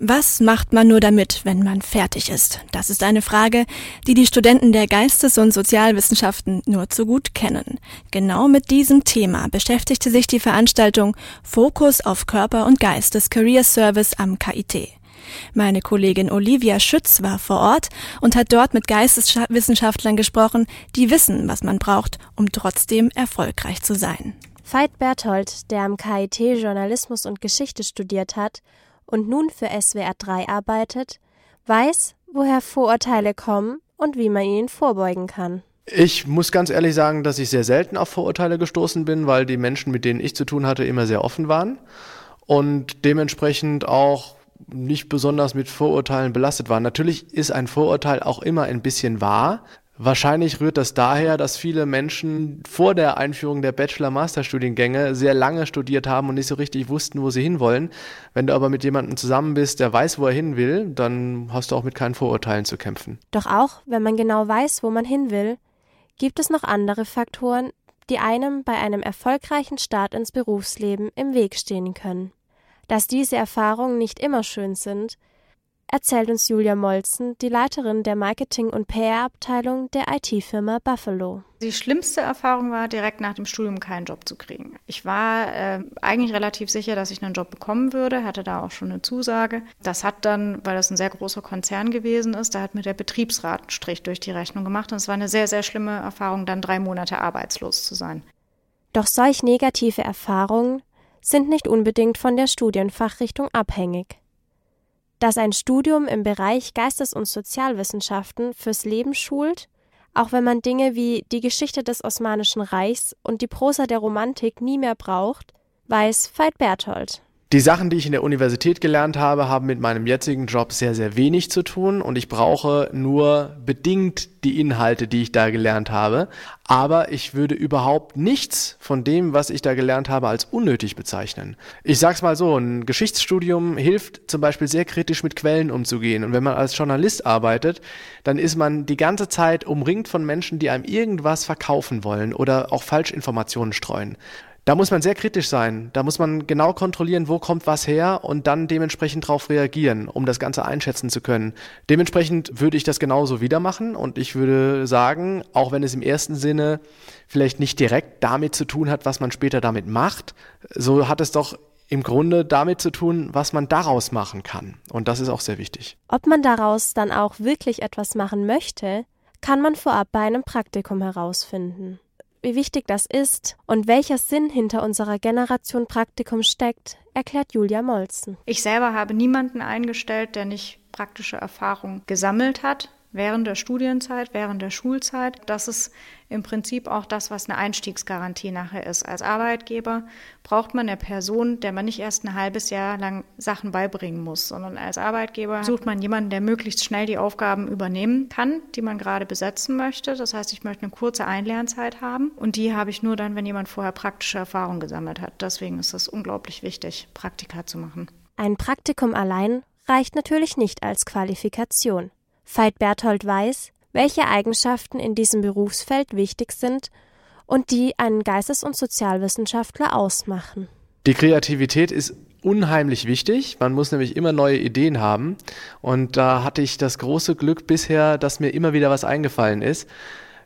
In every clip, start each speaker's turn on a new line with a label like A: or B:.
A: Was macht man nur damit, wenn man fertig ist? Das ist eine Frage, die die Studenten der Geistes- und Sozialwissenschaften nur zu gut kennen. Genau mit diesem Thema beschäftigte sich die Veranstaltung Fokus auf Körper und Geist des Career Service am KIT. Meine Kollegin Olivia Schütz war vor Ort und hat dort mit Geisteswissenschaftlern gesprochen, die wissen, was man braucht, um trotzdem erfolgreich zu sein.
B: Veit Berthold, der am KIT Journalismus und Geschichte studiert hat und nun für SWR 3 arbeitet, weiß, woher Vorurteile kommen und wie man ihnen vorbeugen kann.
C: Ich muss ganz ehrlich sagen, dass ich sehr selten auf Vorurteile gestoßen bin, weil die Menschen, mit denen ich zu tun hatte, immer sehr offen waren und dementsprechend auch nicht besonders mit Vorurteilen belastet waren. Natürlich ist ein Vorurteil auch immer ein bisschen wahr, Wahrscheinlich rührt das daher, dass viele Menschen vor der Einführung der Bachelor-Master-Studiengänge sehr lange studiert haben und nicht so richtig wussten, wo sie hinwollen. Wenn du aber mit jemandem zusammen bist, der weiß, wo er hin will, dann hast du auch mit keinen Vorurteilen zu kämpfen.
B: Doch auch, wenn man genau weiß, wo man hin will, gibt es noch andere Faktoren, die einem bei einem erfolgreichen Start ins Berufsleben im Weg stehen können. Dass diese Erfahrungen nicht immer schön sind, erzählt uns Julia Molzen, die Leiterin der Marketing- und PR-Abteilung der IT-Firma Buffalo.
D: Die schlimmste Erfahrung war, direkt nach dem Studium keinen Job zu kriegen. Ich war äh, eigentlich relativ sicher, dass ich einen Job bekommen würde, hatte da auch schon eine Zusage. Das hat dann, weil das ein sehr großer Konzern gewesen ist, da hat mir der Betriebsrat einen Strich durch die Rechnung gemacht und es war eine sehr, sehr schlimme Erfahrung, dann drei Monate arbeitslos zu sein.
B: Doch solch negative Erfahrungen sind nicht unbedingt von der Studienfachrichtung abhängig dass ein Studium im Bereich Geistes- und Sozialwissenschaften fürs Leben schult, auch wenn man Dinge wie die Geschichte des Osmanischen Reichs und die Prosa der Romantik nie mehr braucht, weiß Veit Berthold.
C: Die Sachen, die ich in der Universität gelernt habe, haben mit meinem jetzigen Job sehr, sehr wenig zu tun und ich brauche nur bedingt die Inhalte, die ich da gelernt habe. Aber ich würde überhaupt nichts von dem, was ich da gelernt habe, als unnötig bezeichnen. Ich sag's mal so, ein Geschichtsstudium hilft zum Beispiel sehr kritisch mit Quellen umzugehen. Und wenn man als Journalist arbeitet, dann ist man die ganze Zeit umringt von Menschen, die einem irgendwas verkaufen wollen oder auch Falschinformationen streuen. Da muss man sehr kritisch sein. Da muss man genau kontrollieren, wo kommt was her und dann dementsprechend darauf reagieren, um das Ganze einschätzen zu können. Dementsprechend würde ich das genauso wieder machen und ich würde sagen, auch wenn es im ersten Sinne vielleicht nicht direkt damit zu tun hat, was man später damit macht, so hat es doch im Grunde damit zu tun, was man daraus machen kann. Und das ist auch sehr wichtig.
B: Ob man daraus dann auch wirklich etwas machen möchte, kann man vorab bei einem Praktikum herausfinden wie wichtig das ist und welcher Sinn hinter unserer Generation Praktikum steckt, erklärt Julia Molzen.
D: Ich selber habe niemanden eingestellt, der nicht praktische Erfahrung gesammelt hat während der Studienzeit, während der Schulzeit. Das ist im Prinzip auch das, was eine Einstiegsgarantie nachher ist. Als Arbeitgeber braucht man eine Person, der man nicht erst ein halbes Jahr lang Sachen beibringen muss, sondern als Arbeitgeber sucht man jemanden, der möglichst schnell die Aufgaben übernehmen kann, die man gerade besetzen möchte. Das heißt, ich möchte eine kurze Einlernzeit haben und die habe ich nur dann, wenn jemand vorher praktische Erfahrung gesammelt hat. Deswegen ist es unglaublich wichtig, Praktika zu machen.
B: Ein Praktikum allein reicht natürlich nicht als Qualifikation. Veit Berthold weiß, welche Eigenschaften in diesem Berufsfeld wichtig sind und die einen Geistes- und Sozialwissenschaftler ausmachen.
C: Die Kreativität ist unheimlich wichtig. Man muss nämlich immer neue Ideen haben. Und da hatte ich das große Glück bisher, dass mir immer wieder was eingefallen ist.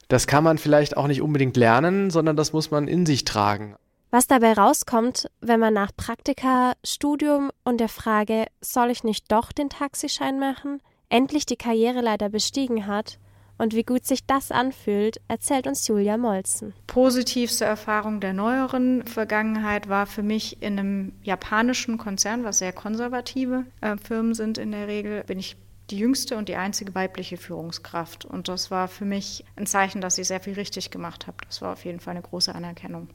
C: Das kann man vielleicht auch nicht unbedingt lernen, sondern das muss man in sich tragen.
B: Was dabei rauskommt, wenn man nach Praktika, Studium und der Frage, soll ich nicht doch den Taxischein machen, endlich die Karriereleiter bestiegen hat und wie gut sich das anfühlt, erzählt uns Julia Molzen.
D: Positivste Erfahrung der neueren Vergangenheit war für mich in einem japanischen Konzern, was sehr konservative äh, Firmen sind in der Regel, bin ich die jüngste und die einzige weibliche Führungskraft. Und das war für mich ein Zeichen, dass ich sehr viel richtig gemacht habe. Das war auf jeden Fall eine große Anerkennung.